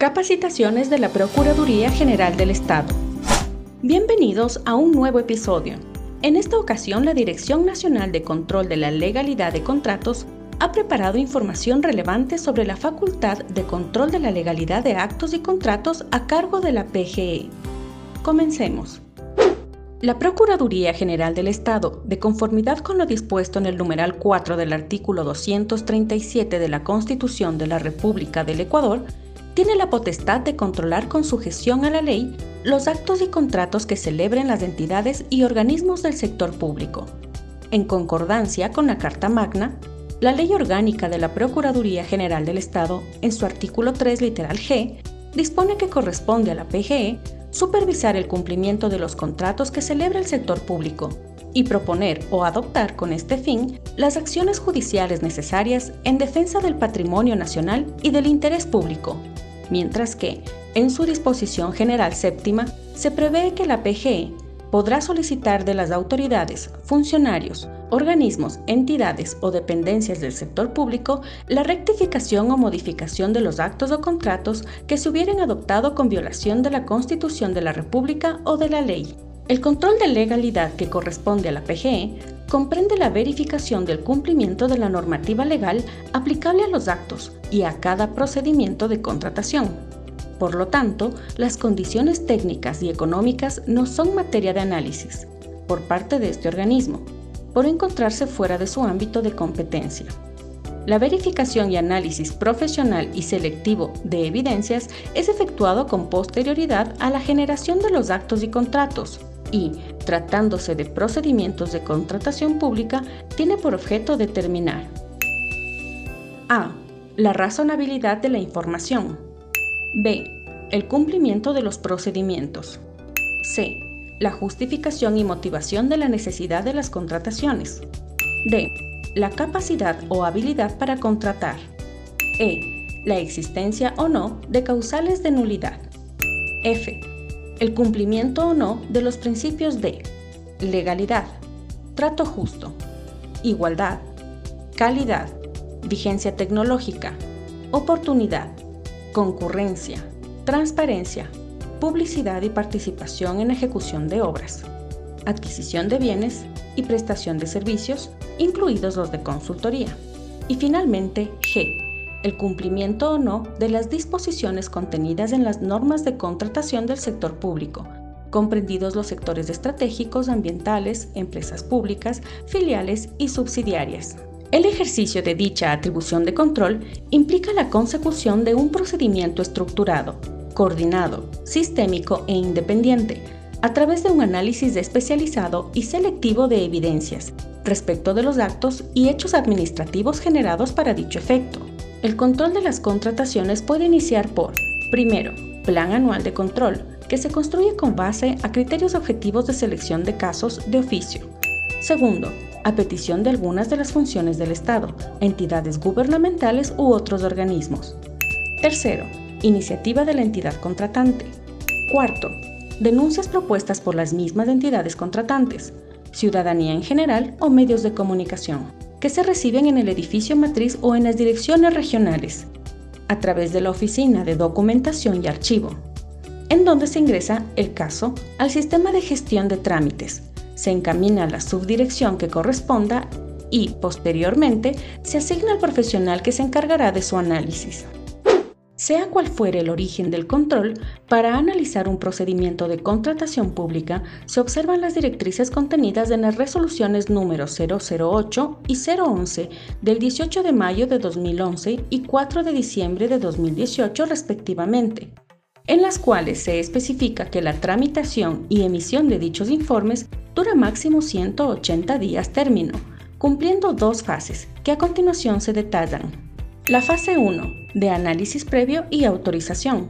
Capacitaciones de la Procuraduría General del Estado. Bienvenidos a un nuevo episodio. En esta ocasión, la Dirección Nacional de Control de la Legalidad de Contratos ha preparado información relevante sobre la facultad de control de la legalidad de actos y contratos a cargo de la PGE. Comencemos. La Procuraduría General del Estado, de conformidad con lo dispuesto en el numeral 4 del artículo 237 de la Constitución de la República del Ecuador, tiene la potestad de controlar con sujeción a la ley los actos y contratos que celebren las entidades y organismos del sector público. En concordancia con la Carta Magna, la Ley Orgánica de la Procuraduría General del Estado, en su artículo 3 literal G, dispone que corresponde a la PGE supervisar el cumplimiento de los contratos que celebra el sector público y proponer o adoptar con este fin las acciones judiciales necesarias en defensa del patrimonio nacional y del interés público, mientras que, en su disposición general séptima, se prevé que la PGE podrá solicitar de las autoridades, funcionarios, organismos, entidades o dependencias del sector público la rectificación o modificación de los actos o contratos que se hubieran adoptado con violación de la Constitución de la República o de la ley. El control de legalidad que corresponde a la PGE comprende la verificación del cumplimiento de la normativa legal aplicable a los actos y a cada procedimiento de contratación. Por lo tanto, las condiciones técnicas y económicas no son materia de análisis por parte de este organismo, por encontrarse fuera de su ámbito de competencia. La verificación y análisis profesional y selectivo de evidencias es efectuado con posterioridad a la generación de los actos y contratos, y, tratándose de procedimientos de contratación pública, tiene por objeto determinar a. La razonabilidad de la información. b. El cumplimiento de los procedimientos. c. La justificación y motivación de la necesidad de las contrataciones. d. La capacidad o habilidad para contratar. e. La existencia o no de causales de nulidad. f el cumplimiento o no de los principios de legalidad, trato justo, igualdad, calidad, vigencia tecnológica, oportunidad, concurrencia, transparencia, publicidad y participación en ejecución de obras, adquisición de bienes y prestación de servicios, incluidos los de consultoría. Y finalmente, G el cumplimiento o no de las disposiciones contenidas en las normas de contratación del sector público, comprendidos los sectores estratégicos, ambientales, empresas públicas, filiales y subsidiarias. El ejercicio de dicha atribución de control implica la consecución de un procedimiento estructurado, coordinado, sistémico e independiente, a través de un análisis especializado y selectivo de evidencias respecto de los actos y hechos administrativos generados para dicho efecto, el control de las contrataciones puede iniciar por, primero, plan anual de control, que se construye con base a criterios objetivos de selección de casos de oficio. Segundo, a petición de algunas de las funciones del Estado, entidades gubernamentales u otros organismos. Tercero, iniciativa de la entidad contratante. Cuarto, denuncias propuestas por las mismas entidades contratantes, ciudadanía en general o medios de comunicación que se reciben en el edificio matriz o en las direcciones regionales, a través de la Oficina de Documentación y Archivo, en donde se ingresa el caso al sistema de gestión de trámites, se encamina a la subdirección que corresponda y, posteriormente, se asigna al profesional que se encargará de su análisis. Sea cual fuere el origen del control, para analizar un procedimiento de contratación pública se observan las directrices contenidas en las resoluciones número 008 y 011 del 18 de mayo de 2011 y 4 de diciembre de 2018 respectivamente, en las cuales se especifica que la tramitación y emisión de dichos informes dura máximo 180 días término, cumpliendo dos fases que a continuación se detallan. La fase 1, de análisis previo y autorización,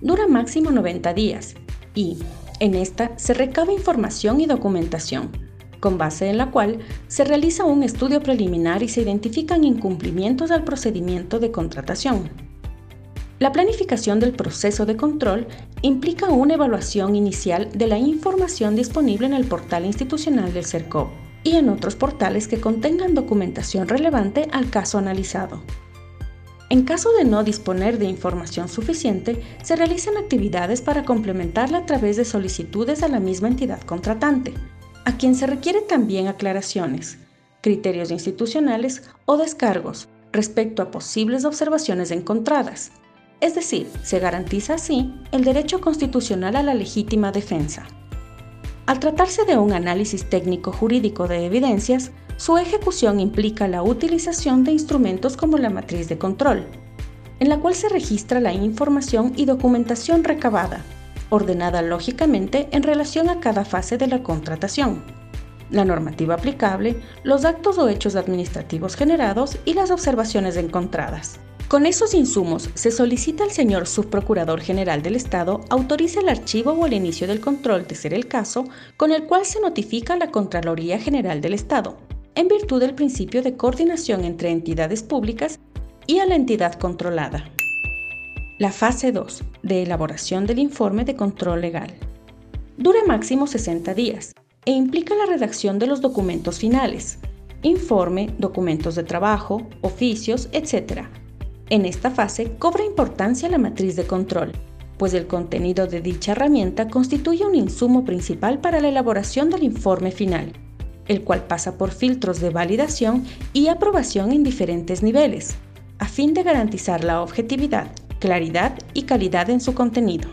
dura máximo 90 días y, en esta, se recaba información y documentación, con base en la cual se realiza un estudio preliminar y se identifican incumplimientos al procedimiento de contratación. La planificación del proceso de control implica una evaluación inicial de la información disponible en el portal institucional del CERCOP y en otros portales que contengan documentación relevante al caso analizado. En caso de no disponer de información suficiente, se realizan actividades para complementarla a través de solicitudes a la misma entidad contratante, a quien se requiere también aclaraciones, criterios institucionales o descargos respecto a posibles observaciones encontradas. Es decir, se garantiza así el derecho constitucional a la legítima defensa. Al tratarse de un análisis técnico jurídico de evidencias, su ejecución implica la utilización de instrumentos como la matriz de control, en la cual se registra la información y documentación recabada, ordenada lógicamente en relación a cada fase de la contratación, la normativa aplicable, los actos o hechos administrativos generados y las observaciones encontradas. Con esos insumos, se solicita al señor Subprocurador General del Estado autorice el archivo o el inicio del control, de ser el caso, con el cual se notifica a la Contraloría General del Estado, en virtud del principio de coordinación entre entidades públicas y a la entidad controlada. La fase 2 de elaboración del informe de control legal. Dura máximo 60 días e implica la redacción de los documentos finales, informe, documentos de trabajo, oficios, etc. En esta fase cobra importancia la matriz de control, pues el contenido de dicha herramienta constituye un insumo principal para la elaboración del informe final el cual pasa por filtros de validación y aprobación en diferentes niveles, a fin de garantizar la objetividad, claridad y calidad en su contenido.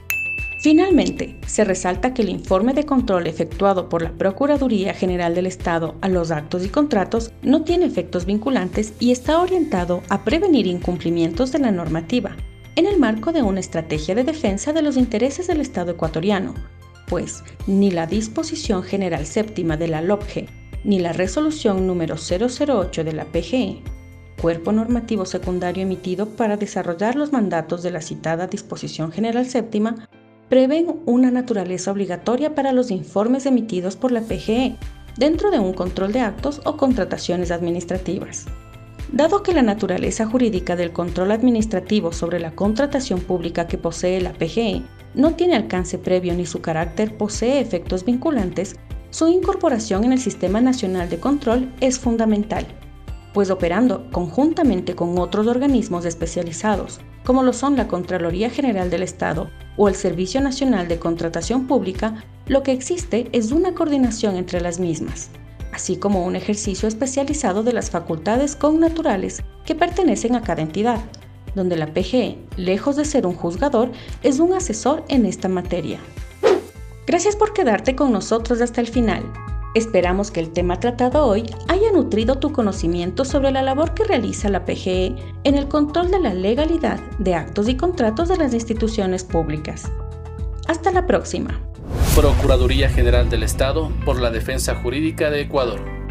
Finalmente, se resalta que el informe de control efectuado por la Procuraduría General del Estado a los actos y contratos no tiene efectos vinculantes y está orientado a prevenir incumplimientos de la normativa, en el marco de una estrategia de defensa de los intereses del Estado ecuatoriano, pues ni la disposición general séptima de la LOPGE ni la resolución número 008 de la PGE, cuerpo normativo secundario emitido para desarrollar los mandatos de la citada disposición general séptima, prevén una naturaleza obligatoria para los informes emitidos por la PGE dentro de un control de actos o contrataciones administrativas. Dado que la naturaleza jurídica del control administrativo sobre la contratación pública que posee la PGE no tiene alcance previo ni su carácter posee efectos vinculantes, su incorporación en el Sistema Nacional de Control es fundamental, pues operando conjuntamente con otros organismos especializados, como lo son la Contraloría General del Estado o el Servicio Nacional de Contratación Pública, lo que existe es una coordinación entre las mismas, así como un ejercicio especializado de las facultades connaturales que pertenecen a cada entidad, donde la PGE, lejos de ser un juzgador, es un asesor en esta materia. Gracias por quedarte con nosotros hasta el final. Esperamos que el tema tratado hoy haya nutrido tu conocimiento sobre la labor que realiza la PGE en el control de la legalidad de actos y contratos de las instituciones públicas. Hasta la próxima. Procuraduría General del Estado por la Defensa Jurídica de Ecuador.